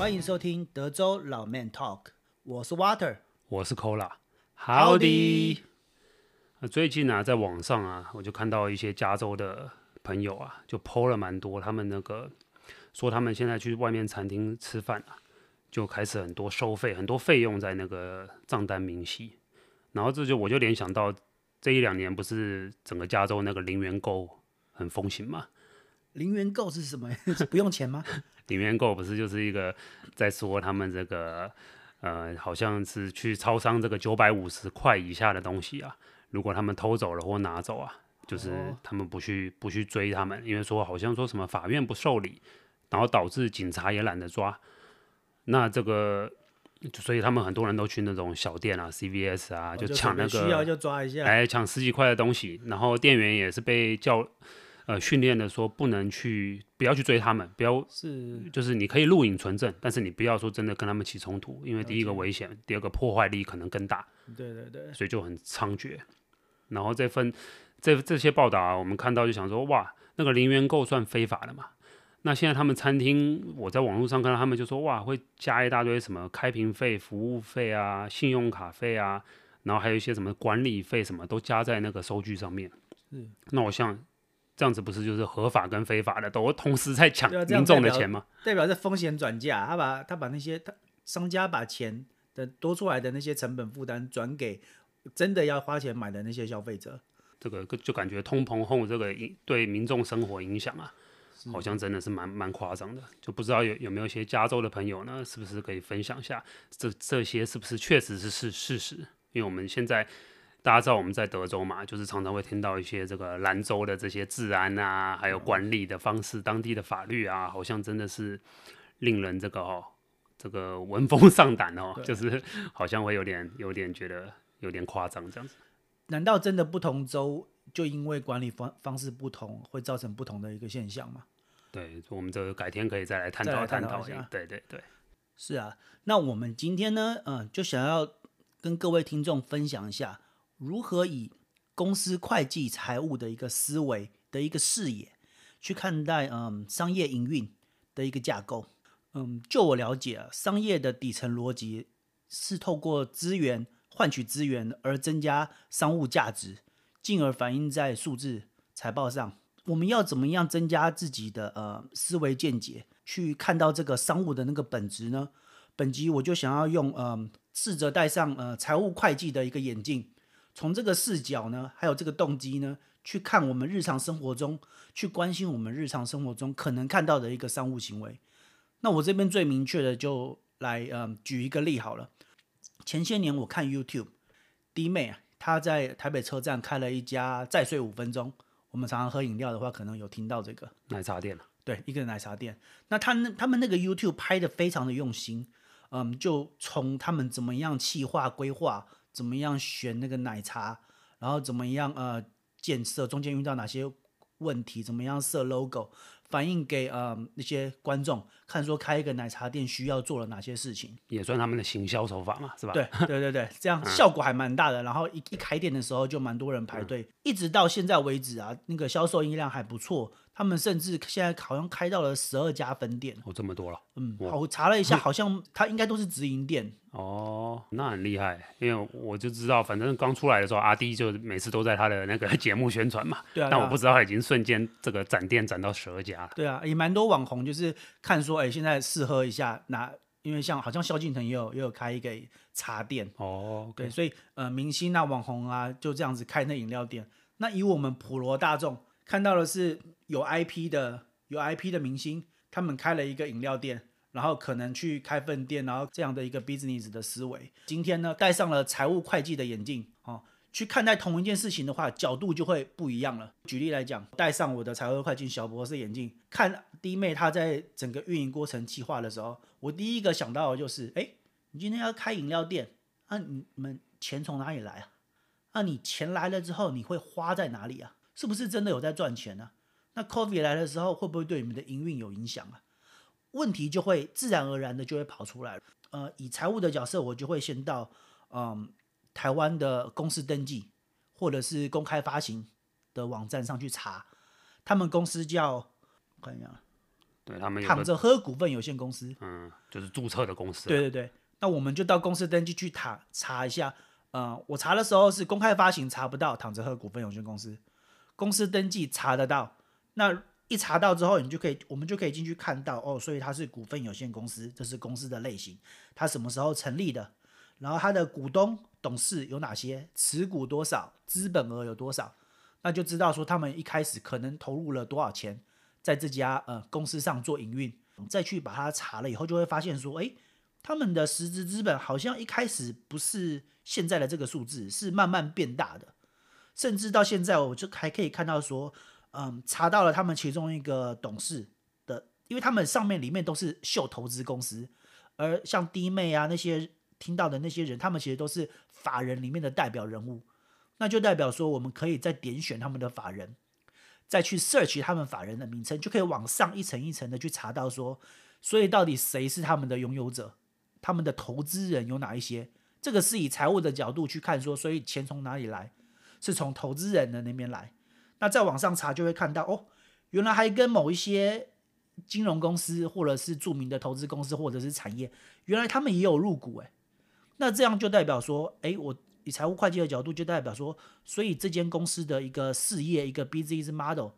欢迎收听德州老 Man Talk，我是 Water，我是 Cola，Howdy。最近啊，在网上啊，我就看到一些加州的朋友啊，就 po 了蛮多，他们那个说他们现在去外面餐厅吃饭啊，就开始很多收费，很多费用在那个账单明细，然后这就我就联想到这一两年不是整个加州那个零元购很风行吗？零元购是什么？不用钱吗？零元购不是就是一个在说他们这个呃，好像是去超商这个九百五十块以下的东西啊，如果他们偷走了或拿走啊，就是他们不去不去追他们，因为说好像说什么法院不受理，然后导致警察也懒得抓。那这个，所以他们很多人都去那种小店啊，CVS 啊，就抢那个需要就抓一下，哎，抢十几块的东西，然后店员也是被叫。呃，训练的说不能去，不要去追他们，不要是，就是你可以录影存证，但是你不要说真的跟他们起冲突，因为第一个危险，第二个破坏力可能更大。对对对，所以就很猖獗。然后这份这这些报道啊，我们看到就想说，哇，那个零元购算非法的嘛？那现在他们餐厅，我在网络上看到他们就说，哇，会加一大堆什么开瓶费、服务费啊、信用卡费啊，然后还有一些什么管理费，什么都加在那个收据上面。嗯，那我想。这样子不是就是合法跟非法的都同时在抢民众的钱吗？代表是风险转嫁，他把他把那些他商家把钱的多出来的那些成本负担转给真的要花钱买的那些消费者，这个就感觉通膨后这个对民众生活影响啊，好像真的是蛮蛮夸张的，就不知道有有没有一些加州的朋友呢，是不是可以分享一下这这些是不是确实是事事实？因为我们现在。大家知道我们在德州嘛，就是常常会听到一些这个兰州的这些治安啊，还有管理的方式、当地的法律啊，好像真的是令人这个哦，这个闻风 丧胆哦，就是好像会有点有点觉得有点夸张这样子。难道真的不同州就因为管理方方式不同，会造成不同的一个现象吗？对，我们这改天可以再来探讨探讨一下。对对对，是啊。那我们今天呢，嗯，就想要跟各位听众分享一下。如何以公司会计财务的一个思维的一个视野去看待嗯商业营运的一个架构？嗯，就我了解，商业的底层逻辑是透过资源换取资源而增加商务价值，进而反映在数字财报上。我们要怎么样增加自己的呃思维见解，去看到这个商务的那个本质呢？本集我就想要用嗯试着戴上呃财务会计的一个眼镜。从这个视角呢，还有这个动机呢，去看我们日常生活中，去关心我们日常生活中可能看到的一个商务行为。那我这边最明确的就来，嗯，举一个例好了。前些年我看 YouTube，弟妹啊，她在台北车站开了一家再睡五分钟。我们常常喝饮料的话，可能有听到这个奶茶店。对，一个奶茶店。那他那他们那个 YouTube 拍的非常的用心，嗯，就从他们怎么样企划规划。怎么样选那个奶茶，然后怎么样呃建设，中间遇到哪些问题，怎么样设 logo，反映给呃那些观众看，说开一个奶茶店需要做了哪些事情，也算他们的行销手法嘛，是吧？对对对对，这样效果还蛮大的。然后一一开店的时候就蛮多人排队，嗯，一直到现在为止啊，那个销售音量还不错。他们甚至现在好像开到了十二家分店，哦，这么多了。嗯，我查了一下，好像他应该都是直营店。哦，那很厉害，因为我就知道，反正刚出来的时候，阿弟就每次都在他的那个节目宣传嘛。对啊。但我不知道他已经瞬间这个展店展到十二家了。对啊，也蛮多网红就是看说，哎，现在试喝一下，那因为像好像萧敬腾也有也有开一个茶店。哦。Okay、对，所以呃，明星啊、网红啊，就这样子开那饮料店。那以我们普罗大众看到的是。有 IP 的有 IP 的明星，他们开了一个饮料店，然后可能去开分店，然后这样的一个 business 的思维。今天呢，戴上了财务会计的眼镜，哦，去看待同一件事情的话，角度就会不一样了。举例来讲，戴上我的财务会计小博士眼镜，看弟妹她在整个运营过程计划的时候，我第一个想到的就是，哎，你今天要开饮料店，那、你们钱从哪里来啊？那、你钱来了之后，你会花在哪里啊？是不是真的有在赚钱呢、啊？那 COVID 来的时候，会不会对你们的营运有影响啊？问题就会自然而然的就会跑出来。呃，以财务的角色，我就会先到嗯台湾的公司登记或者是公开发行的网站上去查，他们公司叫我看一下，对他们有躺着喝股份有限公司，嗯，就是注册的公司。对对对，那我们就到公司登记去查查一下。呃，我查的时候是公开发行查不到躺着喝股份有限公司，公司登记查得到。那一查到之后，你就可以，我们就可以进去看到哦，所以它是股份有限公司，这是公司的类型，它什么时候成立的，然后它的股东、董事有哪些，持股多少，资本额有多少，那就知道说他们一开始可能投入了多少钱在这家呃公司上做营运，再去把它查了以后，就会发现说，诶，他们的实质资本好像一开始不是现在的这个数字，是慢慢变大的，甚至到现在我就还可以看到说。嗯，查到了他们其中一个董事的，因为他们上面里面都是秀投资公司，而像弟妹啊那些听到的那些人，他们其实都是法人里面的代表人物，那就代表说我们可以再点选他们的法人，再去 search 他们法人的名称，就可以往上一层一层的去查到说，所以到底谁是他们的拥有者，他们的投资人有哪一些？这个是以财务的角度去看说，所以钱从哪里来？是从投资人的那边来。那再往上查就会看到哦，原来还跟某一些金融公司，或者是著名的投资公司，或者是产业，原来他们也有入股诶。那这样就代表说，诶，我以财务会计的角度就代表说，所以这间公司的一个事业，一个 business model，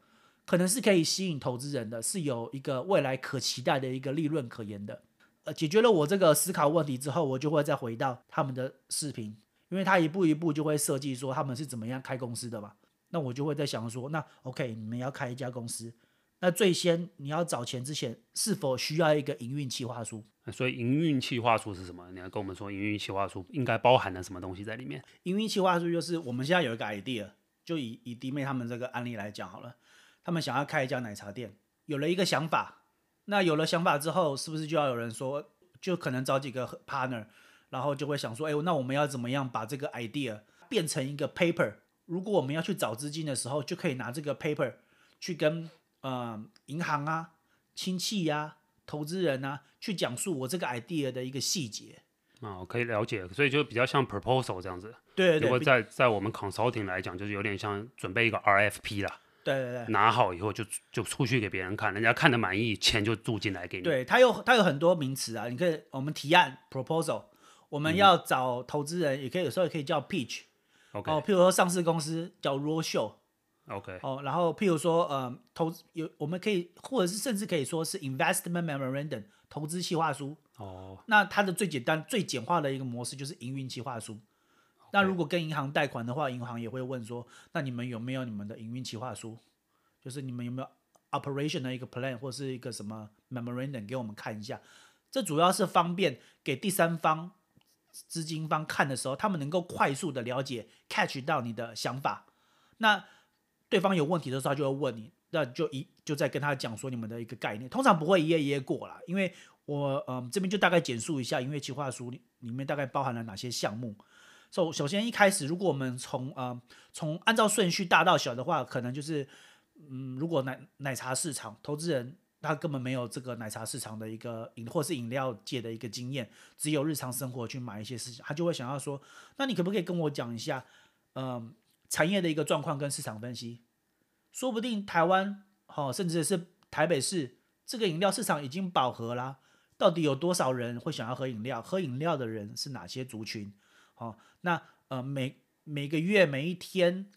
可能是可以吸引投资人的，是有一个未来可期待的一个利润可言的。呃，解决了我这个思考问题之后，我就会再回到他们的视频，因为他一步一步就会设计说他们是怎么样开公司的嘛。那我就会在想说，那 OK，你们要开一家公司，那最先你要找钱之前，是否需要一个营运企划书？所以营运企划书是什么？你要跟我们说，营运企划书应该包含了什么东西在里面？营运企划书就是我们现在有一个 idea，就以以弟妹他们这个案例来讲好了，他们想要开一家奶茶店，有了一个想法，那有了想法之后，是不是就要有人说，就可能找几个 partner，然后就会想说，哎，那我们要怎么样把这个 idea 变成一个 paper？如果我们要去找资金的时候，就可以拿这个 paper 去跟呃银行啊、亲戚呀、啊、投资人啊去讲述我这个 idea 的一个细节。啊，可以了解，所以就比较像 proposal 这样子。对对对。如果在在我们 consulting 来讲，就是有点像准备一个 RFP 啦。对对对。拿好以后就就出去给别人看，人家看的满意，钱就注进来给你。对，它有它有很多名词啊，你可以我们提案 proposal，我们要找投资人，嗯、也可以有时候也可以叫 pitch。哦，譬如说上市公司叫 roadshow，OK，哦，然后譬如说呃投资有我们可以或者是甚至可以说是 investment memorandum 投资计划书，哦，那它的最简单最简化的一个模式就是营运计划书。那如果跟银行贷款的话，银行也会问说，那你们有没有你们的营运计划书？就是你们有没有 operation 的一个 plan 或是一个什么 memorandum 给我们看一下？这主要是方便给第三方。资金方看的时候，他们能够快速的了解、catch 到你的想法。那对方有问题的时候，他就会问你，那就一就在跟他讲说你们的一个概念。通常不会一页一页过啦，因为我嗯这边就大概简述一下，因为企划书里面大概包含了哪些项目。首、首先一开始，如果我们从呃从按照顺序大到小的话，可能就是嗯，如果奶奶茶市场投资人。他根本没有这个奶茶市场的一个饮或是饮料界的一个经验，只有日常生活去买一些事情，他就会想要说，那你可不可以跟我讲一下，嗯、产业的一个状况跟市场分析？说不定台湾，哦，甚至是台北市这个饮料市场已经饱和啦，到底有多少人会想要喝饮料？喝饮料的人是哪些族群？哦，那呃每每个月每一天，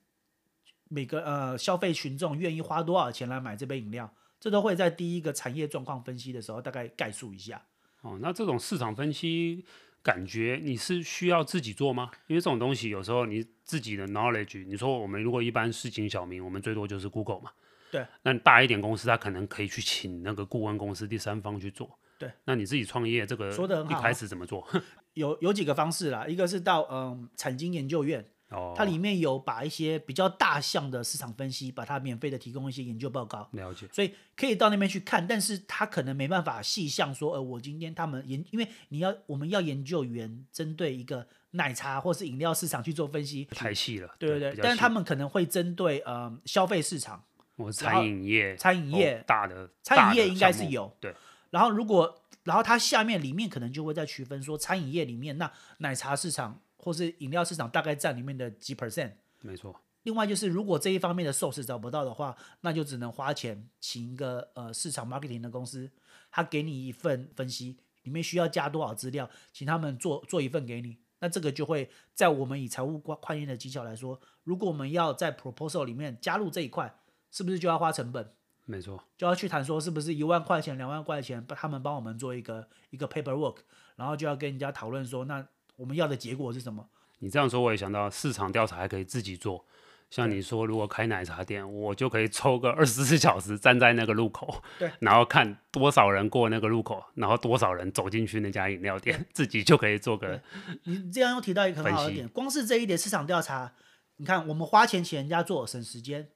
每个呃消费群众愿意花多少钱来买这杯饮料？这都会在第一个产业状况分析的时候大概概述一下。哦，那这种市场分析感觉你是需要自己做吗？因为这种东西有时候你自己的 knowledge，你说我们如果一般市井小民，我们最多就是 Google 嘛。对。那大一点公司，他可能可以去请那个顾问公司第三方去做。对。那你自己创业这个说的很好，一开始怎么做？有有几个方式啦，一个是到嗯产经研究院。哦，它里面有把一些比较大项的市场分析，把它免费的提供一些研究报告，了解，所以可以到那边去看，但是他可能没办法细项说，呃，我今天他们研，因为你要我们要研究员针对一个奶茶或是饮料市场去做分析，太细了，对对对，但是他们可能会针对呃消费市场，我餐饮业，餐饮业、哦、大的餐饮业应该是有，对，然后如果然后它下面里面可能就会再区分说餐饮业里面那奶茶市场。或是饮料市场大概占里面的几 percent？没错。另外就是，如果这一方面的 source 找不到的话，那就只能花钱请一个呃市场 marketing 的公司，他给你一份分析，里面需要加多少资料，请他们做做一份给你。那这个就会在我们以财务会计的技巧来说，如果我们要在 proposal 里面加入这一块，是不是就要花成本？没错，就要去谈说是不是一万块钱、两万块钱，他们帮我们做一个一个 paperwork，然后就要跟人家讨论说，那我们要的结果是什么？你这样说，我也想到市场调查还可以自己做。像你说，如果开奶茶店，我就可以抽个二十四小时站在那个路口，对，然后看多少人过那个路口，然后多少人走进去那家饮料店，自己就可以做个。你这样又提到一个很好的点，光是这一点市场调查，你看我们花钱请人家做省时间，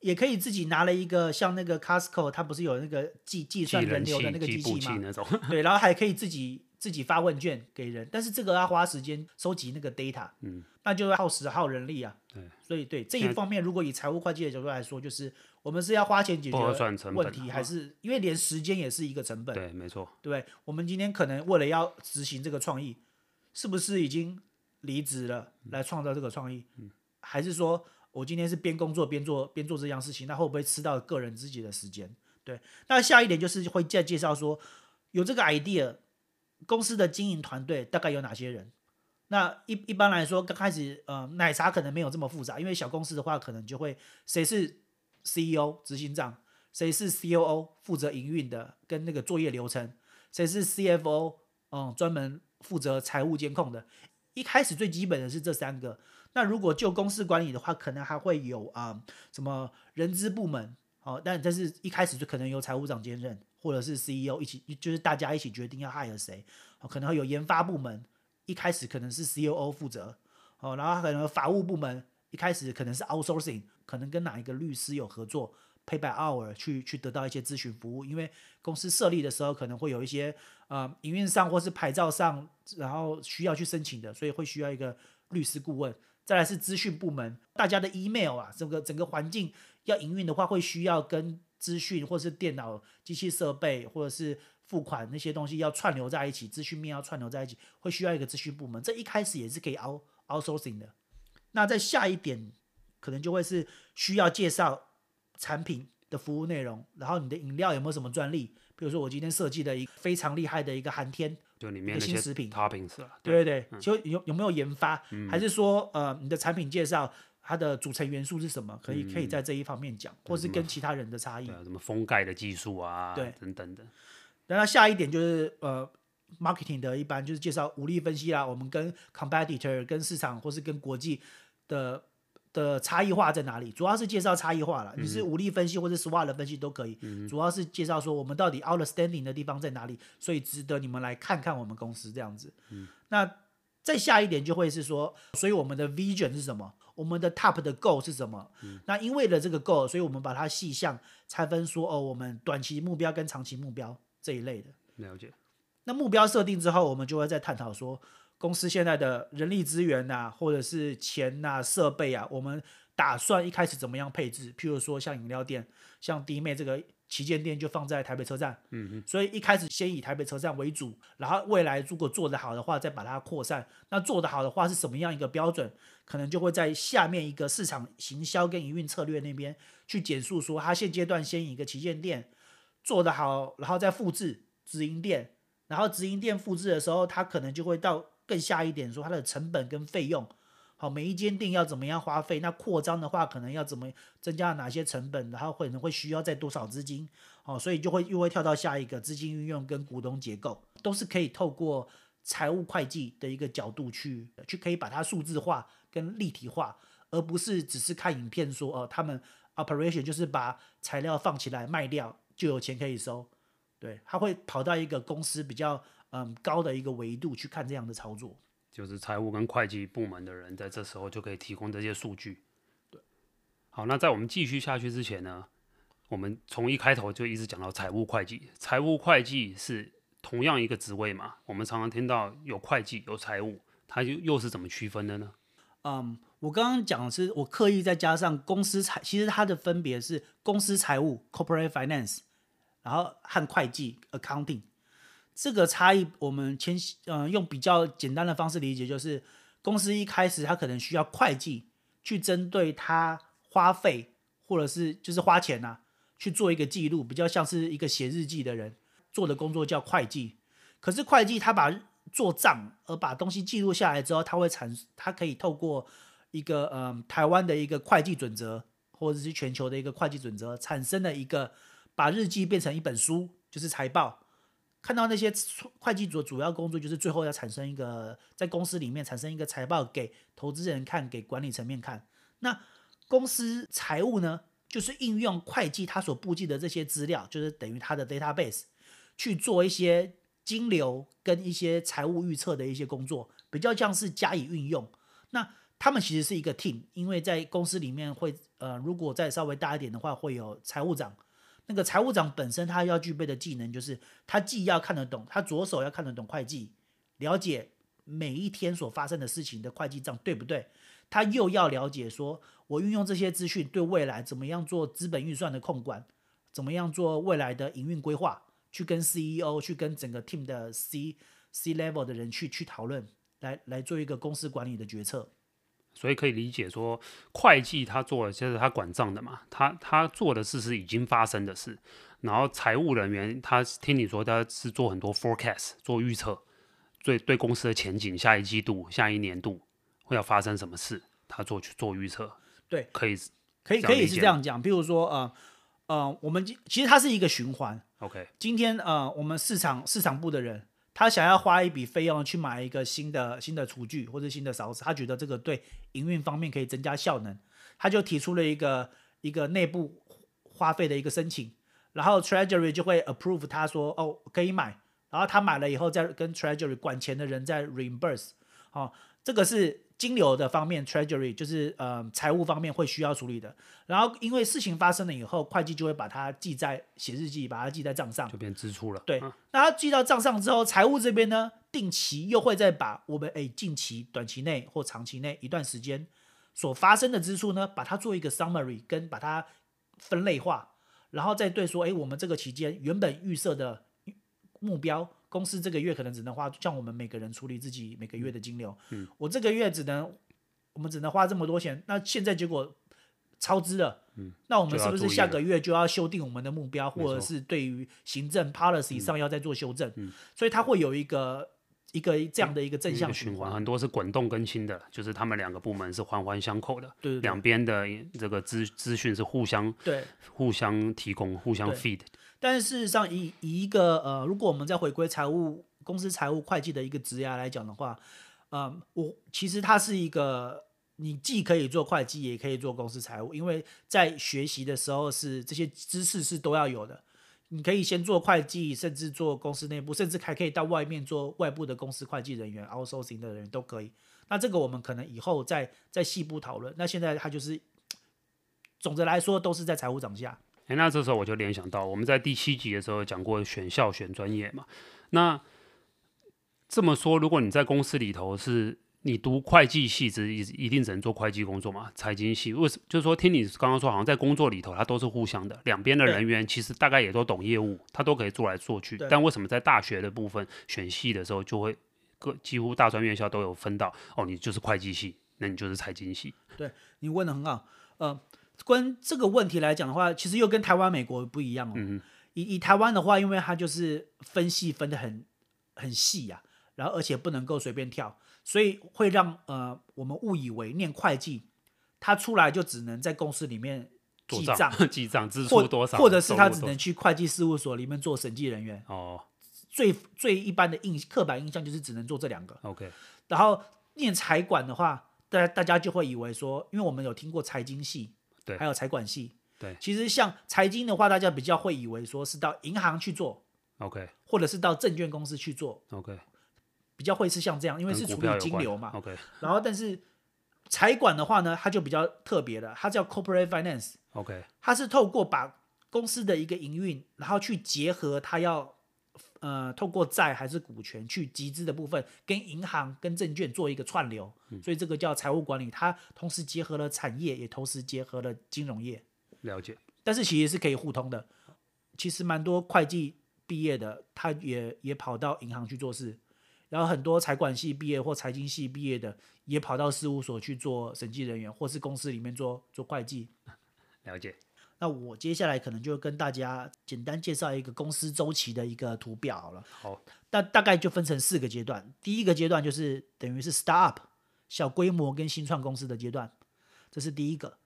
也可以自己拿了一个像那个 Costco，它不是有那个计计算人流的那个机器吗？对，然后还可以自己。自己发问卷给人，但是这个要花时间收集那个 data，嗯，那就要耗时耗人力啊。对，所以对这一方面，如果以财务会计的角度来说，就是我们是要花钱解决问题，还是因为连时间也是一个成本？对，没错。对，我们今天可能为了要执行这个创意，是不是已经离职了来创造这个创意？嗯，还是说我今天是边工作边做边做这样事情，那会不会吃到个人自己的时间？对，那下一点就是会再介绍说有这个 idea。公司的经营团队大概有哪些人？那一一般来说，刚开始呃，奶茶可能没有这么复杂，因为小公司的话，可能就会谁是 CEO 执行长，谁是 COO 负责营运的跟那个作业流程，谁是 CFO 嗯，专门负责财务监控的。一开始最基本的是这三个。那如果就公司管理的话，可能还会有啊、什么人资部门，哦，但但是一开始就可能由财务长兼任。或者是 CEO 一起，就是大家一起决定要 hire 谁，可能会有研发部门，一开始可能是 COO 负责，哦，然后可能法务部门一开始可能是 outsourcing，可能跟哪一个律师有合作，pay by hour 去去得到一些咨询服务，因为公司设立的时候可能会有一些呃营运上或是牌照上，然后需要去申请的，所以会需要一个律师顾问。再来是资讯部门，大家的 email 啊，整个整个环境要营运的话，会需要跟资讯或是电脑、机器设备，或者是付款那些东西要串流在一起，资讯面要串流在一起，会需要一个资讯部门。这一开始也是可以 out outsourcing 的。那在下一点，可能就会是需要介绍产品的服务内容，然后你的饮料有没有什么专利？比如说我今天设计的一个非常厉害的一个寒天，就里面的新食品 toppings 对对对，就有有没有研发，嗯、还是说呃你的产品介绍？它的组成元素是什么？可以可以在这一方面讲，嗯、或是跟其他人的差异。什么封盖的技术啊，对，等等的。那它下一点就是呃，marketing 的一般就是介绍武力分析啦，我们跟 competitor、跟市场或是跟国际的的差异化在哪里？主要是介绍差异化了。你是武力分析或者 SWOT 的分析都可以，嗯、主要是介绍说我们到底 outstanding 的地方在哪里，所以值得你们来看看我们公司这样子。嗯、那再下一点就会是说，所以我们的 vision 是什么？我们的 top 的 goal 是什么？嗯、那因为了这个 goal，所以我们把它细项拆分说，哦，我们短期目标跟长期目标这一类的。了解。那目标设定之后，我们就会再探讨说，公司现在的人力资源呐、啊，或者是钱呐、啊、设备啊，我们打算一开始怎么样配置？譬如说像饮料店，像弟妹这个。旗舰店就放在台北车站，所以一开始先以台北车站为主，然后未来如果做得好的话，再把它扩散。那做得好的话是什么样一个标准？可能就会在下面一个市场行销跟营运策略那边去简述说，它现阶段先以一个旗舰店做得好，然后再复制直营店，然后直营店复制的时候，它可能就会到更下一点说它的成本跟费用。好，每一间店要怎么样花费？那扩张的话，可能要怎么增加哪些成本？然后可能会需要再多少资金？好，所以就会又会跳到下一个资金运用跟股东结构，都是可以透过财务会计的一个角度去去可以把它数字化跟立体化，而不是只是看影片说哦，他们 operation 就是把材料放起来卖掉就有钱可以收。对，他会跑到一个公司比较嗯高的一个维度去看这样的操作。就是财务跟会计部门的人在这时候就可以提供这些数据。对，好，那在我们继续下去之前呢，我们从一开头就一直讲到财务会计。财务会计是同样一个职位嘛？我们常常听到有会计有财务，它又又是怎么区分的呢？嗯，我刚刚讲的是我刻意再加上公司财，其实它的分别是公司财务 （corporate finance），然后和会计 （accounting）。这个差异，我们先嗯、呃、用比较简单的方式理解，就是公司一开始它可能需要会计去针对他花费或者是就是花钱呐、去做一个记录，比较像是一个写日记的人做的工作叫会计。可是会计他把做账而把东西记录下来之后，他会产，他可以透过一个嗯、呃、台湾的一个会计准则，或者是全球的一个会计准则，产生了一个把日记变成一本书，就是财报。看到那些会计组主要工作就是最后要产生一个在公司里面产生一个财报给投资人看，给管理层面看。那公司财务呢，就是应用会计他所布记的这些资料，就是等于他的 database 去做一些金流跟一些财务预测的一些工作，比较像是加以运用。那他们其实是一个 team，因为在公司里面会呃，如果再稍微大一点的话，会有财务长。那个财务长本身他要具备的技能就是，他既要看得懂，他左手要看得懂会计，了解每一天所发生的事情的会计账对不对？他又要了解说，我运用这些资讯对未来怎么样做资本预算的控管，怎么样做未来的营运规划，去跟 CEO 去跟整个 team 的 C C level 的人去去讨论，来来做一个公司管理的决策。所以可以理解说，会计他做的就是他管账的嘛，他他做的事是已经发生的事，然后财务人员他听你说他是做很多 forecast 做预测，对对公司的前景，下一季度、下一年度会要发生什么事，他做去做预测。对，可以可以可以是这样讲，比如说呃呃，我们其实它是一个循环。OK，今天呃，我们市场市场部的人。他想要花一笔费用去买一个新的新的厨具或者新的勺子，他觉得这个对营运方面可以增加效能，他就提出了一个一个内部花费的一个申请，然后 Treasury 就会 approve 他说哦可以买，然后他买了以后再跟 Treasury 管钱的人再 reimburse，哦，这个是。金流的方面，Treasury 就是呃财务方面会需要处理的。然后因为事情发生了以后，会计就会把它记在写日记，把它记在账上，就变支出了。对，嗯、那它记到账上之后，财务这边呢，定期又会再把我们诶近期、短期内或长期内一段时间所发生的支出呢，把它做一个 summary，跟把它分类化，然后再对说，诶，我们这个期间原本预设的目标。公司这个月可能只能花，像我们每个人处理自己每个月的金流，嗯，我这个月只能，我们只能花这么多钱，那现在结果超支了，嗯，那我们是不是下个月就要修订我们的目标，或者是对于行政 policy 上要再做修正？嗯，所以它会有一个一个这样的一个正向循环，很多是滚动更新的，就是他们两个部门是环环相扣的，对，两边的这个资资讯是互相对。互相提供、互相 feed。但事实上以，以以一个呃，如果我们再回归财务公司财务会计的一个职涯来讲的话，呃，我其实它是一个，你既可以做会计，也可以做公司财务，因为在学习的时候是这些知识是都要有的。你可以先做会计，甚至做公司内部，甚至还可以到外面做外部的公司会计人员，outsourcing 的人都可以。那这个我们可能以后再再细部讨论。那现在它就是，总的来说都是在财务长下。哎，那这时候我就联想到，我们在第七集的时候讲过选校选专业嘛。那这么说，如果你在公司里头是你读会计系，只一一定只能做会计工作嘛？财经系为什么？就是说，听你刚刚说，好像在工作里头，它都是互相的，两边的人员其实大概也都懂业务，他都可以做来做去。但为什么在大学的部分选系的时候，就会各几乎大专院校都有分到？哦，你就是会计系，那你就是财经系。对，你问的很好，呃。关这个问题来讲的话，其实又跟台湾、美国不一样哦。嗯、以以台湾的话，因为它就是分系分得很很细呀、啊，然后而且不能够随便跳，所以会让呃我们误以为念会计，他出来就只能在公司里面记账、记账 支出多少，或者是他只能去会计事务所里面做审计人员。哦，最最一般的印刻板印象就是只能做这两个。OK，然后念财管的话，大家大家就会以为说，因为我们有听过财经系。对，还有财管系。对，其实像财经的话，大家比较会以为说是到银行去做，OK，或者是到证券公司去做，OK，比较会是像这样，因为是处理金流嘛，OK。然后，但是财管的话呢，它就比较特别了，它叫 Corporate Finance，OK，它是透过把公司的一个营运，然后去结合它要。呃，透过债还是股权去集资的部分，跟银行跟证券做一个串流，嗯、所以这个叫财务管理。它同时结合了产业，也同时结合了金融业。了解，但是其实是可以互通的。其实蛮多会计毕业的，他也也跑到银行去做事，然后很多财管系毕业或财经系毕业的，也跑到事务所去做审计人员，或是公司里面做做会计。了解。那我接下来可能就跟大家简单介绍一个公司周期的一个图表好了。好，那大概就分成四个阶段。第一个阶段就是等于是 startup 小规模跟新创公司的阶段，这是第一个。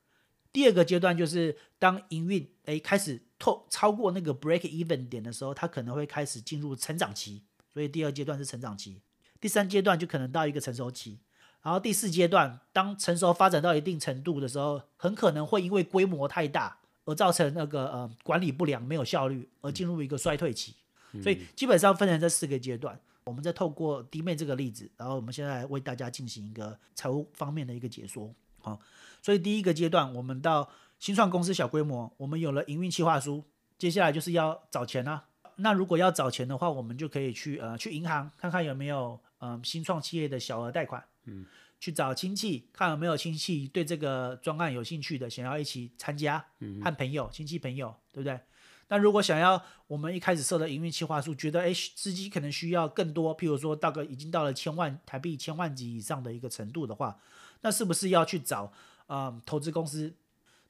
第二个阶段就是当营运诶开始透超过那个 break even 点的时候，它可能会开始进入成长期，所以第二阶段是成长期。第三阶段就可能到一个成熟期，然后第四阶段当成熟发展到一定程度的时候，很可能会因为规模太大而造成那个呃管理不良、没有效率而进入一个衰退期。所以基本上分成这四个阶段。我们再透过弟妹这个例子，然后我们现在为大家进行一个财务方面的一个解说。好。所以第一个阶段，我们到新创公司小规模，我们有了营运计划书，接下来就是要找钱啦、啊。那如果要找钱的话，我们就可以去呃去银行看看有没有嗯、呃、新创企业的小额贷款，嗯，去找亲戚看有没有亲戚对这个专案有兴趣的，想要一起参加，嗯，和朋友亲戚朋友，对不对？那如果想要我们一开始设的营运计划书，觉得哎资金可能需要更多，譬如说大概已经到了千万台币千万级以上的一个程度的话，那是不是要去找？啊、嗯，投资公司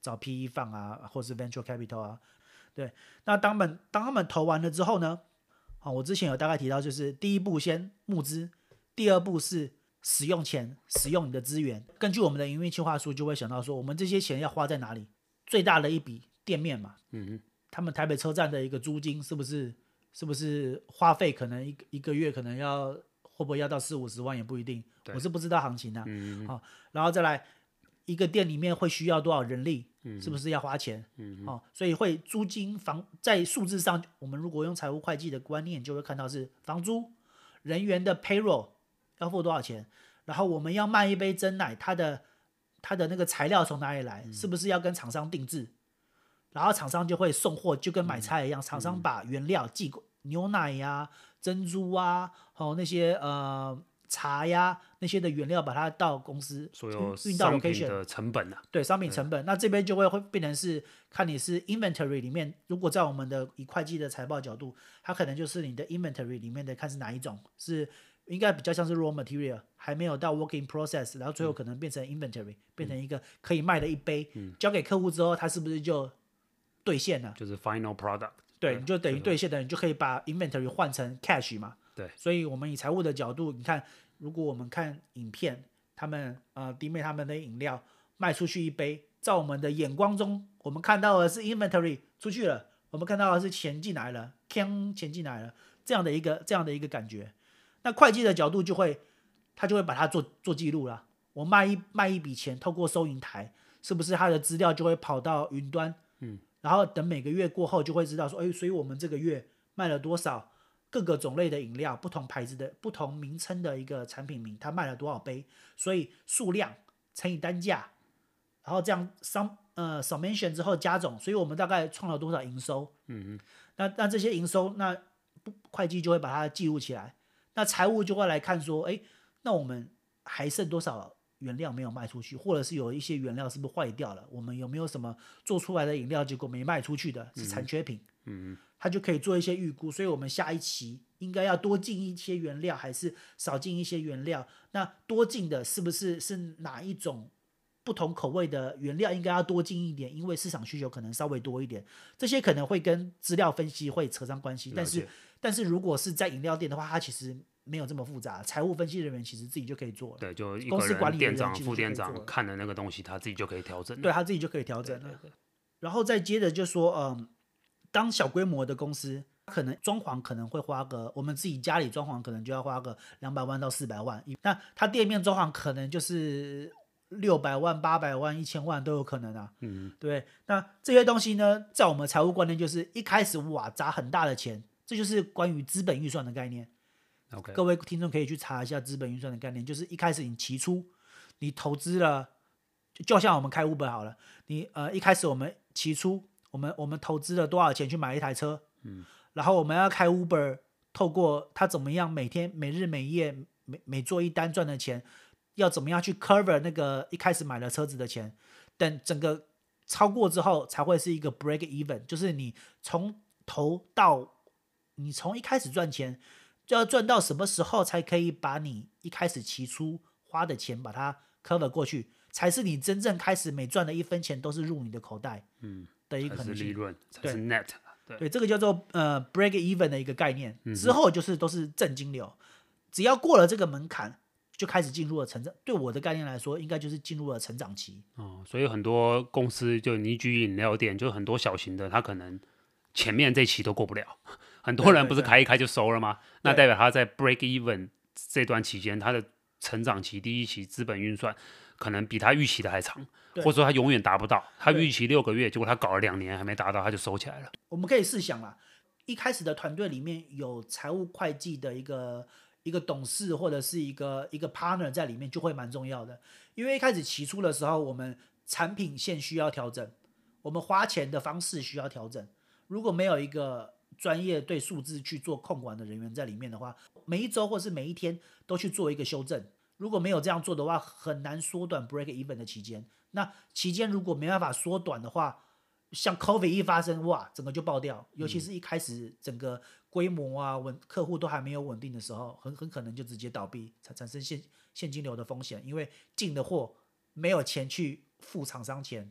找 PE fund 啊，或是 venture capital 啊，对。那当们当他们投完了之后呢，好，我之前有大概提到，就是第一步先募资，第二步是使用钱，使用你的资源。根据我们的营运计划书，就会想到说，我们这些钱要花在哪里？最大的一笔店面嘛，嗯哼，他们台北车站的一个租金是不是是不是花费可能一个一个月可能要会不会要到四五十万也不一定，我是不知道行情啊。嗯好，然后再来。一个店里面会需要多少人力？是不是要花钱？嗯，哦，所以会租金房在数字上，我们如果用财务会计的观念，就会看到是房租、人员的 payroll 要付多少钱，然后我们要卖一杯真奶，它的它的那个材料从哪里来？是不是要跟厂商定制？然后厂商就会送货，就跟买菜一样，厂商把原料寄过牛奶呀、啊、珍珠啊，还有那些呃。茶呀，那些的原料，把它到公司所有运到 location 的成本啊，对，商品成本。那这边就会会变成是看你是 inventory 里面，如果在我们的以会计的财报角度，它可能就是你的 inventory 里面的看是哪一种，是应该比较像是 raw material，还没有到 working process，然后最后可能变成 inventory，、嗯、变成一个可以卖的一杯，嗯、交给客户之后，他是不是就兑现了？就是 final product。对，你就等于兑现的，你就可以把 inventory 换成 cash 嘛。对，所以我们以财务的角度，你看，如果我们看影片，他们呃弟妹他们的饮料卖出去一杯，在我们的眼光中，我们看到的是 inventory 出去了，我们看到的是钱进来了，钱钱进来了，这样的一个这样的一个感觉。那会计的角度就会，他就会把它做做记录了。我卖一卖一笔钱，透过收银台，是不是他的资料就会跑到云端？嗯，然后等每个月过后，就会知道说，哎，所以我们这个月卖了多少。各个种类的饮料，不同牌子的不同名称的一个产品名，它卖了多少杯？所以数量乘以单价，然后这样 sum 呃 summation 之后加总，所以我们大概创了多少营收？嗯嗯。那那这些营收，那会计就会把它记录起来。那财务就会来看说，哎，那我们还剩多少原料没有卖出去，或者是有一些原料是不是坏掉了？我们有没有什么做出来的饮料结果没卖出去的，是残缺品？嗯嗯。他就可以做一些预估，所以我们下一期应该要多进一些原料，还是少进一些原料？那多进的是不是是哪一种不同口味的原料应该要多进一点？因为市场需求可能稍微多一点，这些可能会跟资料分析会扯上关系。但是，但是如果是在饮料店的话，它其实没有这么复杂，财务分析人员其实自己就可以做了。对，就公司管理店长、副店长看的那个东西，他自己就可以调整。对，他自己就可以调整了。然后再接着就说，嗯。当小规模的公司，可能装潢可能会花个，我们自己家里装潢可能就要花个两百万到四百万，那他店面装潢可能就是六百万、八百万、一千万都有可能啊。嗯，对。那这些东西呢，在我们财务观念就是一开始哇砸很大的钱，这就是关于资本预算的概念。OK，各位听众可以去查一下资本预算的概念，就是一开始你起初你投资了，就像我们开 Uber 好了，你呃一开始我们起初。我们我们投资了多少钱去买一台车？嗯，然后我们要开 Uber，透过他怎么样每天每日每夜每每做一单赚的钱，要怎么样去 cover 那个一开始买了车子的钱？等整个超过之后，才会是一个 break even，就是你从头到你从一开始赚钱就要赚到什么时候才可以把你一开始起初花的钱把它 cover 过去，才是你真正开始每赚的一分钱都是入你的口袋，嗯，的一个利润，才是 net，对，这个叫做呃 break even 的一个概念，之后就是都是正金流，嗯、只要过了这个门槛。就开始进入了成长，对我的概念来说，应该就是进入了成长期。哦，所以很多公司就你举饮料店，就很多小型的，他可能前面这期都过不了。很多人不是开一开就收了吗？那代表他在 break even 这段期间，他的成长期第一期资本运算可能比他预期的还长，或者说他永远达不到。他预期六个月，结果他搞了两年还没达到，他就收起来了。我们可以试想啊，一开始的团队里面有财务会计的一个。一个董事或者是一个一个 partner 在里面就会蛮重要的，因为一开始起初的时候，我们产品线需要调整，我们花钱的方式需要调整。如果没有一个专业对数字去做控管的人员在里面的话，每一周或是每一天都去做一个修正。如果没有这样做的话，很难缩短 break even 的期间。那期间如果没办法缩短的话，像 COVID 一发生，哇，整个就爆掉。尤其是一开始整个规模啊，稳客户都还没有稳定的时候，很很可能就直接倒闭，产产生现现金流的风险。因为进的货没有钱去付厂商钱，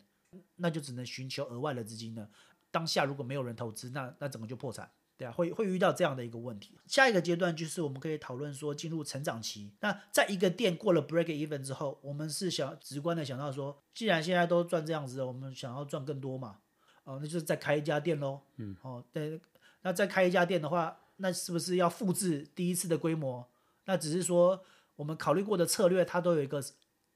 那就只能寻求额外的资金了。当下如果没有人投资，那那整个就破产，对啊，会会遇到这样的一个问题。下一个阶段就是我们可以讨论说进入成长期。那在一个店过了 break even 之后，我们是想直观的想到说，既然现在都赚这样子了，我们想要赚更多嘛。哦，那就是再开一家店喽。嗯，哦，对，那再开一家店的话，那是不是要复制第一次的规模？那只是说我们考虑过的策略，它都有一个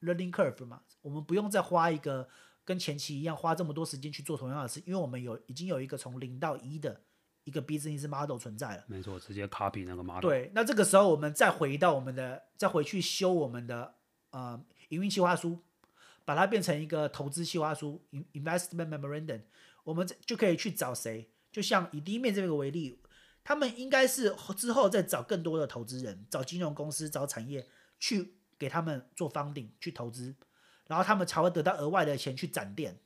learning curve 嘛。我们不用再花一个跟前期一样花这么多时间去做同样的事，因为我们有已经有一个从零到一的一个 business model 存在了。没错，直接 copy 那个 model。对，那这个时候我们再回到我们的，再回去修我们的呃营运计划书，把它变成一个投资计划书 investment memorandum。我们就可以去找谁？就像以第一面这个为例，他们应该是之后再找更多的投资人，找金融公司、找产业去给他们做 funding 去投资，然后他们才会得到额外的钱去展店。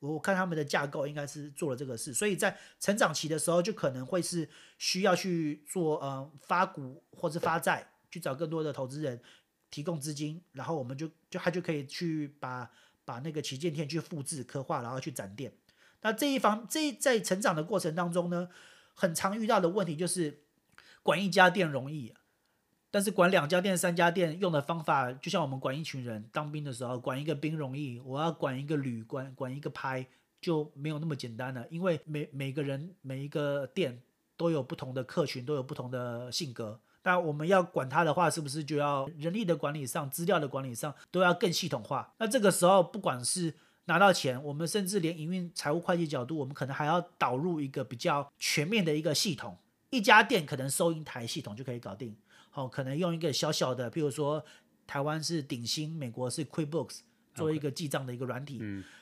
我看他们的架构应该是做了这个事，所以在成长期的时候就可能会是需要去做呃发股或者发债，去找更多的投资人提供资金，然后我们就就他就可以去把把那个旗舰店去复制刻画，然后去展店。那这一方这在成长的过程当中呢，很常遇到的问题就是管一家店容易，但是管两家店、三家店用的方法，就像我们管一群人当兵的时候，管一个兵容易，我要管一个旅，管管一个拍就没有那么简单了，因为每每个人每一个店都有不同的客群，都有不同的性格。那我们要管他的话，是不是就要人力的管理上、资料的管理上都要更系统化？那这个时候不管是拿到钱，我们甚至连营运、财务、会计角度，我们可能还要导入一个比较全面的一个系统。一家店可能收银台系统就可以搞定，好，可能用一个小小的，譬如说台湾是鼎新，美国是 QuickBooks，做一个记账的一个软体。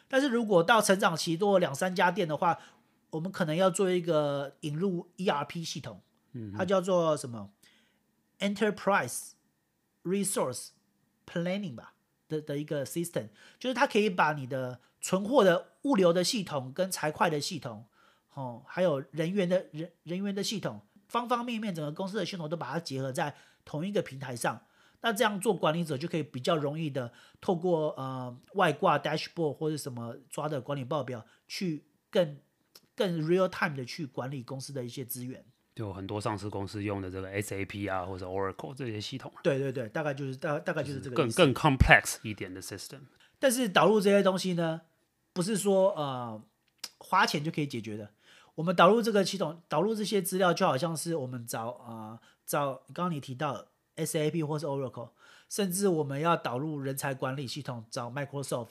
但是如果到成长期多两三家店的话，我们可能要做一个引入 ERP 系统，嗯，它叫做什么？Enterprise Resource Planning 吧。的的一个 system，就是它可以把你的存货的物流的系统跟财会的系统，哦，还有人员的人人员的系统，方方面面整个公司的系统都把它结合在同一个平台上。那这样做管理者就可以比较容易的透过呃外挂 dashboard 或者什么抓的管理报表，去更更 real time 的去管理公司的一些资源。就很多上市公司用的这个 SAP 啊，或者 Oracle 这些系统。对对对，大概就是大大概就是这个更更 complex 一点的 system。但是导入这些东西呢，不是说呃花钱就可以解决的。我们导入这个系统，导入这些资料，就好像是我们找啊、呃、找刚刚你提到 SAP 或是 Oracle，甚至我们要导入人才管理系统，找 Microsoft，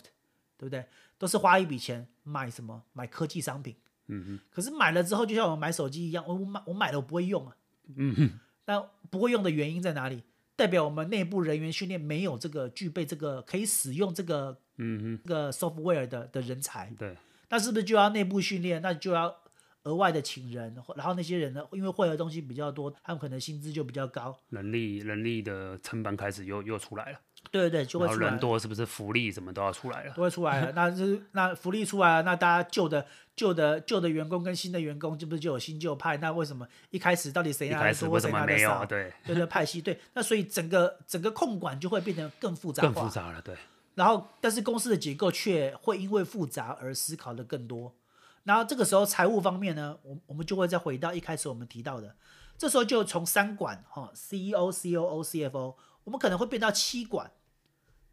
对不对？都是花一笔钱买什么？买科技商品。嗯哼，可是买了之后，就像我们买手机一样，我我买我买了我不会用啊。嗯哼，那不会用的原因在哪里？代表我们内部人员训练没有这个具备这个可以使用这个嗯哼这个 software 的的人才。对，那是不是就要内部训练？那就要额外的请人，然后那些人呢，因为会的东西比较多，他们可能薪资就比较高，人力人力的成本开始又又出来了。对对对，就会出来。人多是不是福利什么都要出来了？都会出来了，那是那福利出来了，那大家旧的旧的旧的员工跟新的员工，这不是就有新旧派？那为什么一开始到底谁拿的多，谁拿的少？对对对，派系对。那所以整个整个控管就会变得更复杂化，更复杂了，对。然后，但是公司的结构却会因为复杂而思考的更多。然后这个时候财务方面呢，我我们就会再回到一开始我们提到的，这时候就从三管哈，CEO、COO、CFO，我们可能会变到七管。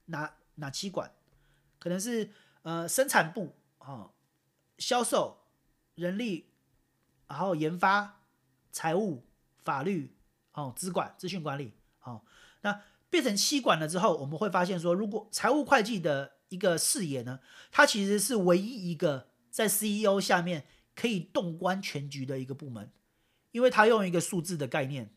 哪哪七管？可能是呃生产部啊、哦，销售、人力，然后研发、财务、法律哦，资管、资讯管理哦。那变成七管了之后，我们会发现说，如果财务会计的一个视野呢，它其实是唯一一个在 CEO 下面可以洞观全局的一个部门，因为他用一个数字的概念。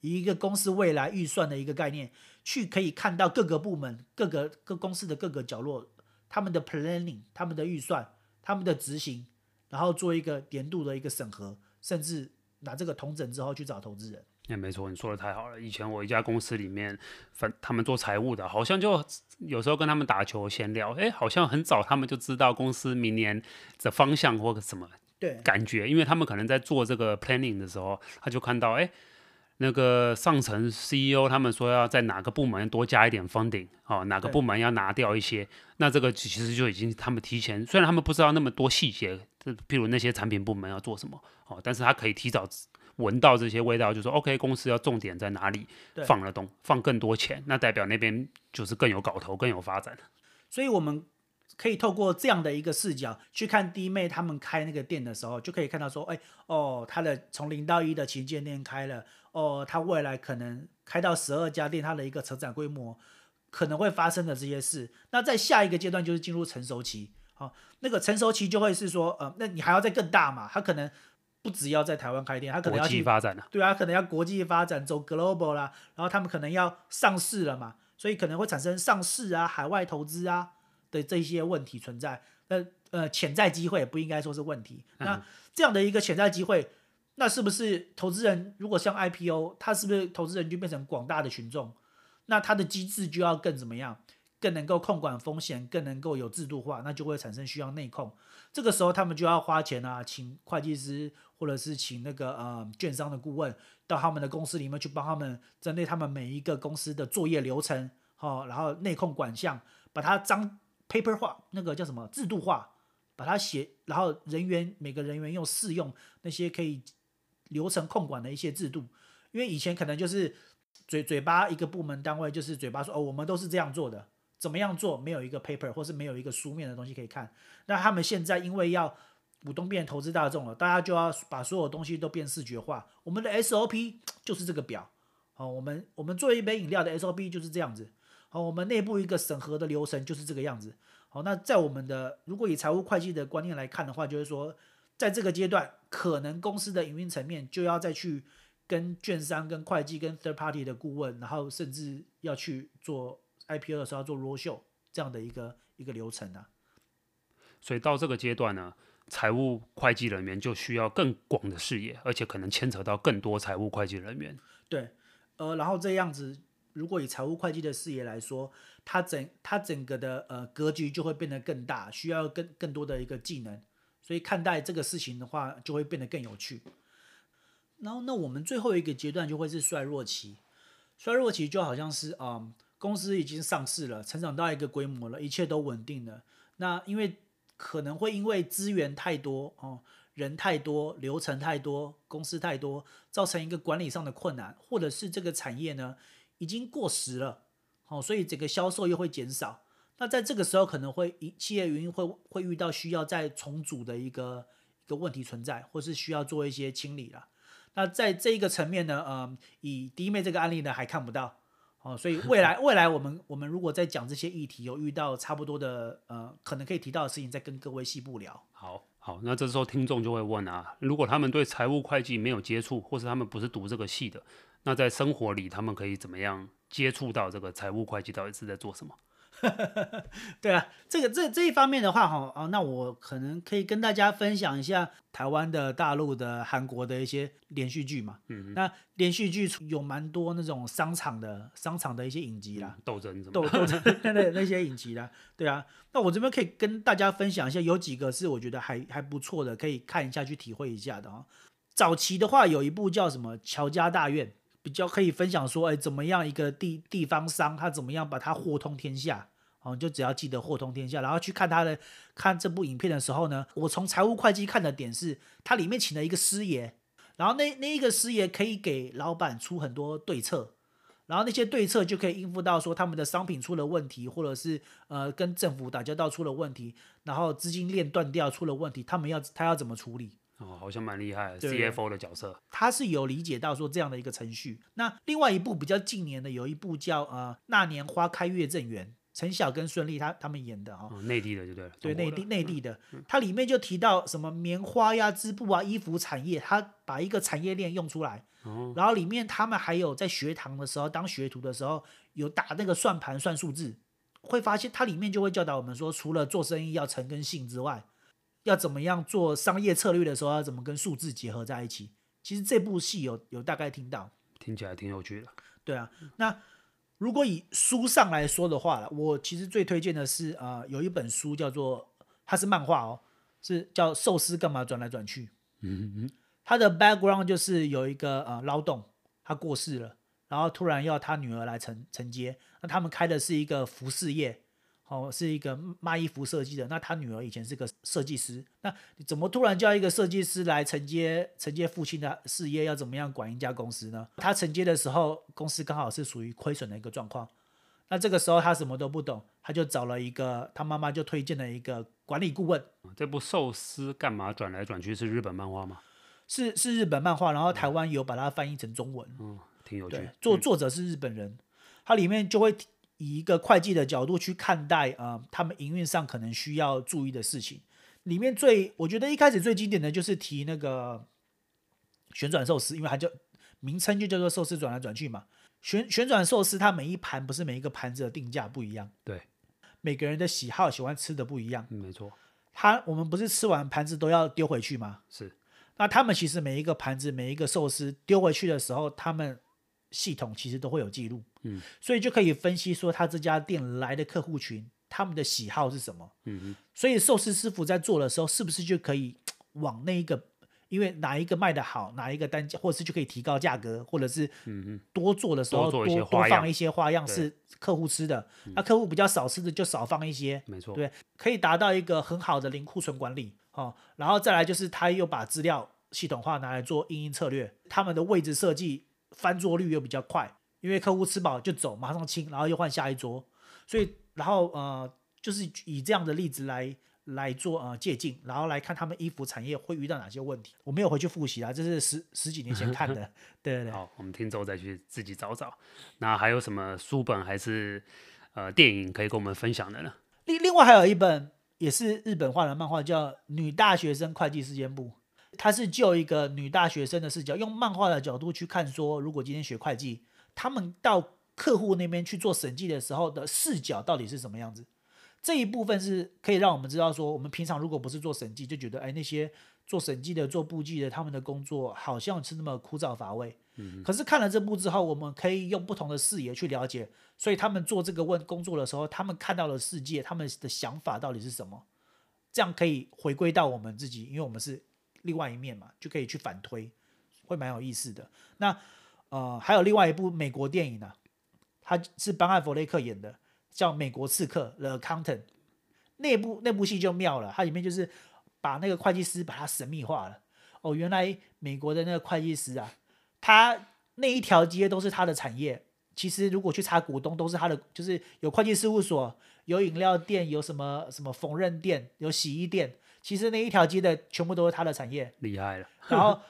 一个公司未来预算的一个概念，去可以看到各个部门、各个各公司的各个角落，他们的 planning、他们的预算、他们的执行，然后做一个年度的一个审核，甚至拿这个统整之后去找投资人。也、欸、没错，你说的太好了。以前我一家公司里面，反他们做财务的，好像就有时候跟他们打球闲聊，哎、欸，好像很早他们就知道公司明年的方向或者什么对感觉，因为他们可能在做这个 planning 的时候，他就看到哎。欸那个上层 CEO 他们说要在哪个部门多加一点 funding，哦，哪个部门要拿掉一些，那这个其实就已经他们提前，虽然他们不知道那么多细节，譬如那些产品部门要做什么，哦，但是他可以提早闻到这些味道，就说 OK，公司要重点在哪里放了东，放更多钱，那代表那边就是更有搞头，更有发展。所以我们。可以透过这样的一个视角去看弟妹他们开那个店的时候，就可以看到说，哎，哦，他的从零到一的旗舰店开了，哦，他未来可能开到十二家店，他的一个成长规模可能会发生的这些事。那在下一个阶段就是进入成熟期，好、哦，那个成熟期就会是说，呃，那你还要再更大嘛？他可能不只要在台湾开店，他可能要去发展了，对啊，可能要国际发展，走 global 啦，然后他们可能要上市了嘛，所以可能会产生上市啊，海外投资啊。的这些问题存在，那呃潜在机会也不应该说是问题。那这样的一个潜在机会，那是不是投资人如果像 IPO，他是不是投资人就变成广大的群众？那他的机制就要更怎么样？更能够控管风险，更能够有制度化，那就会产生需要内控。这个时候他们就要花钱啊，请会计师或者是请那个呃券商的顾问到他们的公司里面去帮他们针对他们每一个公司的作业流程，好、然后内控管项，把它章。paper 化，那个叫什么制度化，把它写，然后人员每个人员用适用那些可以流程控管的一些制度，因为以前可能就是嘴嘴巴一个部门单位就是嘴巴说哦，我们都是这样做的，怎么样做没有一个 paper 或是没有一个书面的东西可以看，那他们现在因为要股东变投资大众了，大家就要把所有东西都变视觉化，我们的 SOP 就是这个表，好，我们我们做一杯饮料的 SOP 就是这样子。好，我们内部一个审核的流程就是这个样子。好，那在我们的如果以财务会计的观念来看的话，就是说，在这个阶段，可能公司的营运层面就要再去跟券商、跟会计、跟 third party 的顾问，然后甚至要去做 IPO 的时候要做 roadshow 这样的一个一个流程啊。所以到这个阶段呢，财务会计人员就需要更广的视野，而且可能牵扯到更多财务会计人员。对，呃，然后这样子。如果以财务会计的视野来说，它整它整个的呃格局就会变得更大，需要更更多的一个技能，所以看待这个事情的话，就会变得更有趣。然后那我们最后一个阶段就会是衰弱期，衰弱期就好像是啊、嗯，公司已经上市了，成长到一个规模了，一切都稳定了。那因为可能会因为资源太多哦，人太多，流程太多，公司太多，造成一个管理上的困难，或者是这个产业呢，已经过时了，好，所以整个销售又会减少。那在这个时候，可能会企业原因会会遇到需要再重组的一个一个问题存在，或是需要做一些清理了。那在这一个层面呢，呃，以弟妹这个案例呢还看不到，哦，所以未来未来我们我们如果在讲这些议题，有遇到差不多的呃可能可以提到的事情，再跟各位细部聊。好，好，那这时候听众就会问啊，如果他们对财务会计没有接触，或是他们不是读这个系的。那在生活里，他们可以怎么样接触到这个财务会计到底是在做什么？对啊，这个这这一方面的话，哈啊，那我可能可以跟大家分享一下台湾的、大陆的、韩国的一些连续剧嘛。嗯哼，那连续剧有蛮多那种商场的商场的一些影集啦，斗争什么斗斗争 那那些影集啦。对啊，那我这边可以跟大家分享一下，有几个是我觉得还还不错的，可以看一下去体会一下的啊。早期的话，有一部叫什么《乔家大院》。比较可以分享说，哎，怎么样一个地地方商，他怎么样把它货通天下？哦，就只要记得货通天下，然后去看他的看这部影片的时候呢，我从财务会计看的点是，他里面请了一个师爷，然后那那一个师爷可以给老板出很多对策，然后那些对策就可以应付到说他们的商品出了问题，或者是呃跟政府打交道出了问题，然后资金链断掉出了问题，他们要他要怎么处理？哦，好像蛮厉害，CFO 的角色，他是有理解到说这样的一个程序。那另外一部比较近年的，有一部叫呃《那年花开月正圆》，陈晓跟孙俪他他们演的哈、哦，内地的就对了，对内地内地的，它里面就提到什么棉花呀、织布啊、衣服产业，他把一个产业链用出来，哦、然后里面他们还有在学堂的时候当学徒的时候有打那个算盘算数字，会发现它里面就会教导我们说，除了做生意要诚跟信之外。要怎么样做商业策略的时候，要怎么跟数字结合在一起？其实这部戏有有大概听到，听起来挺有趣的。对啊，那如果以书上来说的话，我其实最推荐的是啊、呃，有一本书叫做，它是漫画哦，是叫《寿司干嘛转来转去》。嗯嗯，它的 background 就是有一个呃劳动，他过世了，然后突然要他女儿来承承接，那他们开的是一个服饰业。哦，是一个卖衣服设计的。那他女儿以前是个设计师，那你怎么突然叫一个设计师来承接承接父亲的事业？要怎么样管一家公司呢？他承接的时候，公司刚好是属于亏损的一个状况。那这个时候他什么都不懂，他就找了一个他妈妈就推荐了一个管理顾问。这部寿司干嘛转来转去是日本漫画吗？是是日本漫画，然后台湾有把它翻译成中文。嗯，挺有趣。对，作作者是日本人，它里面就会。以一个会计的角度去看待啊、呃，他们营运上可能需要注意的事情，里面最我觉得一开始最经典的就是提那个旋转寿司，因为它叫名称就叫做寿司转来转去嘛。旋旋转寿司它每一盘不是每一个盘子的定价不一样，对，每个人的喜好喜欢吃的不一样，嗯、没错。他我们不是吃完盘子都要丢回去吗？是。那他们其实每一个盘子每一个寿司丢回去的时候，他们系统其实都会有记录。嗯，所以就可以分析说他这家店来的客户群，他们的喜好是什么？嗯嗯，所以寿司师傅在做的时候，是不是就可以往那一个，因为哪一个卖的好，哪一个单价，或者是就可以提高价格，或者是嗯多做的时候多多，多放一些花样是客户吃的，那客户比较少吃的就少放一些，没错，对，可以达到一个很好的零库存管理哦。然后再来就是他又把资料系统化拿来做因应策略，他们的位置设计翻桌率又比较快。因为客户吃饱就走，马上清，然后又换下一桌，所以然后呃，就是以这样的例子来来做呃借鉴，然后来看他们衣服产业会遇到哪些问题。我没有回去复习啊，这是十十几年前看的，对对对。好，我们听众再去自己找找。那还有什么书本还是呃电影可以跟我们分享的呢？另另外还有一本也是日本画的漫画，叫《女大学生会计事件簿》，它是就一个女大学生的视角，用漫画的角度去看说，如果今天学会计。他们到客户那边去做审计的时候的视角到底是什么样子？这一部分是可以让我们知道说，我们平常如果不是做审计，就觉得哎，那些做审计的、做簿记的，他们的工作好像是那么枯燥乏味。嗯。可是看了这部之后，我们可以用不同的视野去了解，所以他们做这个问工作的时候，他们看到的世界，他们的想法到底是什么？这样可以回归到我们自己，因为我们是另外一面嘛，就可以去反推，会蛮有意思的。那。呃，还有另外一部美国电影呢、啊，他是班艾弗雷克演的，叫《美国刺客》The Accountant。那部那部戏就妙了，它里面就是把那个会计师把他神秘化了。哦，原来美国的那个会计师啊，他那一条街都是他的产业。其实如果去查股东，都是他的，就是有会计事务所，有饮料店，有什么什么缝纫店，有洗衣店。其实那一条街的全部都是他的产业。厉害了。然后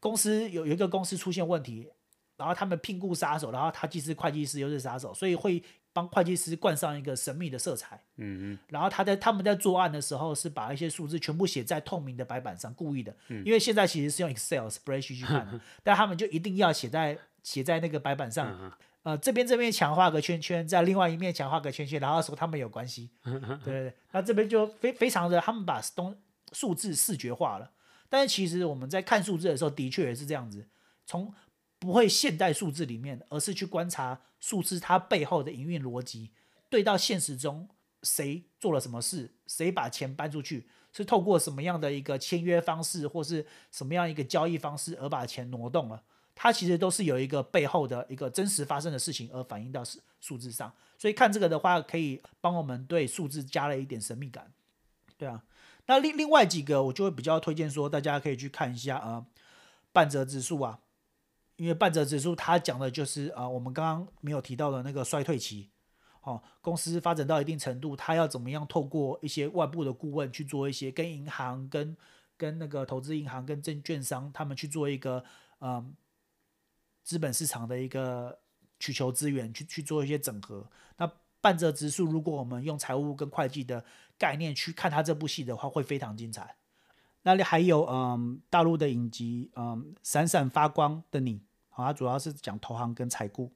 公司有有一个公司出现问题。然后他们聘雇杀手，然后他既是会计师又是杀手，所以会帮会计师冠上一个神秘的色彩。嗯嗯。然后他在他们在作案的时候是把一些数字全部写在透明的白板上，故意的。嗯。因为现在其实是用 Excel spreadsheet 去看，但他们就一定要写在写在那个白板上。呃这边这边墙画个圈圈，在另外一面墙画个圈圈，然后说他们有关系。对对，那这边就非非常的，他们把东数字视觉化了。但是其实我们在看数字的时候，的确也是这样子，从不会现代数字里面，而是去观察数字它背后的营运逻辑，对到现实中谁做了什么事，谁把钱搬出去。是透过什么样的一个签约方式，或是什么样一个交易方式而把钱挪动了？它其实都是有一个背后的一个真实发生的事情而反映到数数字上。所以看这个的话，可以帮我们对数字加了一点神秘感。对啊，那另另外几个我就会比较推荐说，大家可以去看一下啊、呃，半折指数啊，因为半折指数它讲的就是啊、我们刚刚没有提到的那个衰退期。哦，公司发展到一定程度，他要怎么样透过一些外部的顾问去做一些跟银行、跟跟那个投资银行、跟证券商他们去做一个嗯资本市场的一个取求资源，去去做一些整合。那半泽直树，如果我们用财务跟会计的概念去看他这部戏的话，会非常精彩。那里还有嗯大陆的影集嗯闪闪发光的你，好，它主要是讲投行跟财顾。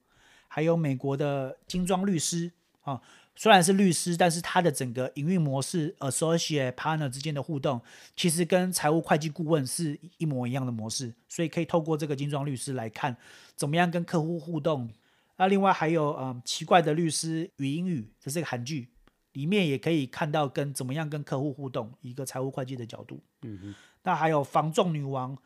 还有美国的精装律师啊，虽然是律师，但是他的整个营运模式，associate partner 之间的互动，其实跟财务会计顾问是一模一样的模式，所以可以透过这个精装律师来看怎么样跟客户互动。那另外还有嗯奇怪的律师与英语，这是个韩剧，里面也可以看到跟怎么样跟客户互动，一个财务会计的角度。嗯哼。那还有防撞女王，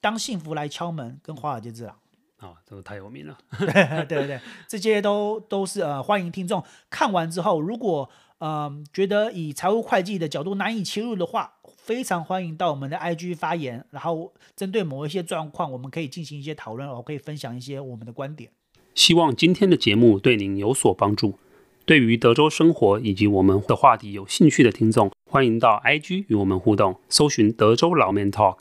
当幸福来敲门，跟华尔街之狼。啊、哦，这个太有名了。对对对，这些都都是呃，欢迎听众看完之后，如果呃觉得以财务会计的角度难以切入的话，非常欢迎到我们的 IG 发言，然后针对某一些状况，我们可以进行一些讨论，我可以分享一些我们的观点。希望今天的节目对您有所帮助。对于德州生活以及我们的话题有兴趣的听众，欢迎到 IG 与我们互动，搜寻德州老 man talk，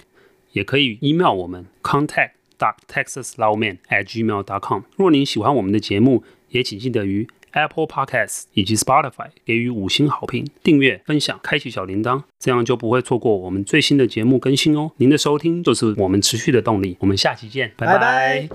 也可以 email 我们 contact。texaslawman@gmail.com。若您喜欢我们的节目，也请记得于 Apple Podcasts 以及 Spotify 给予五星好评、订阅、分享、开启小铃铛，这样就不会错过我们最新的节目更新哦。您的收听就是我们持续的动力。我们下期见，拜拜。